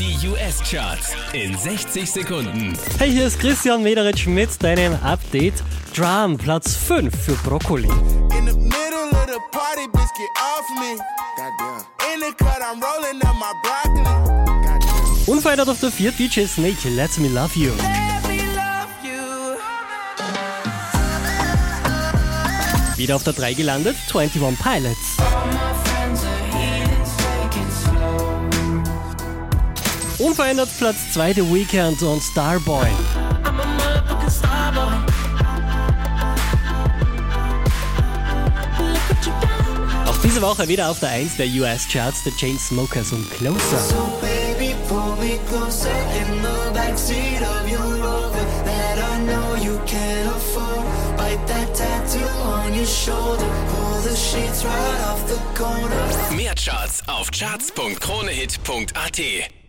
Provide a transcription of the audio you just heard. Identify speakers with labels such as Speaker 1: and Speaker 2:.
Speaker 1: Die US-Charts in 60 Sekunden.
Speaker 2: Hey, hier ist Christian Mederitsch mit deinem Update. Drum, Platz 5 für Brokkoli.
Speaker 3: In the middle of the party, bitch, get off me. Goddamn. In the cut, I'm rolling up my broccoli. Goddamn.
Speaker 2: Unverändert auf der 4 DJ Snake, Let Me Love You.
Speaker 3: Let me love you.
Speaker 2: Wieder auf der 3 gelandet, 21 Pilots. Unverändert Platz 2 The Weekend und Starboy. Auch diese Woche wieder auf der 1 der US-Charts der Chainsmokers und Closer.
Speaker 4: So baby, the the right the.
Speaker 1: Mehr Charts auf charts.kronehit.at.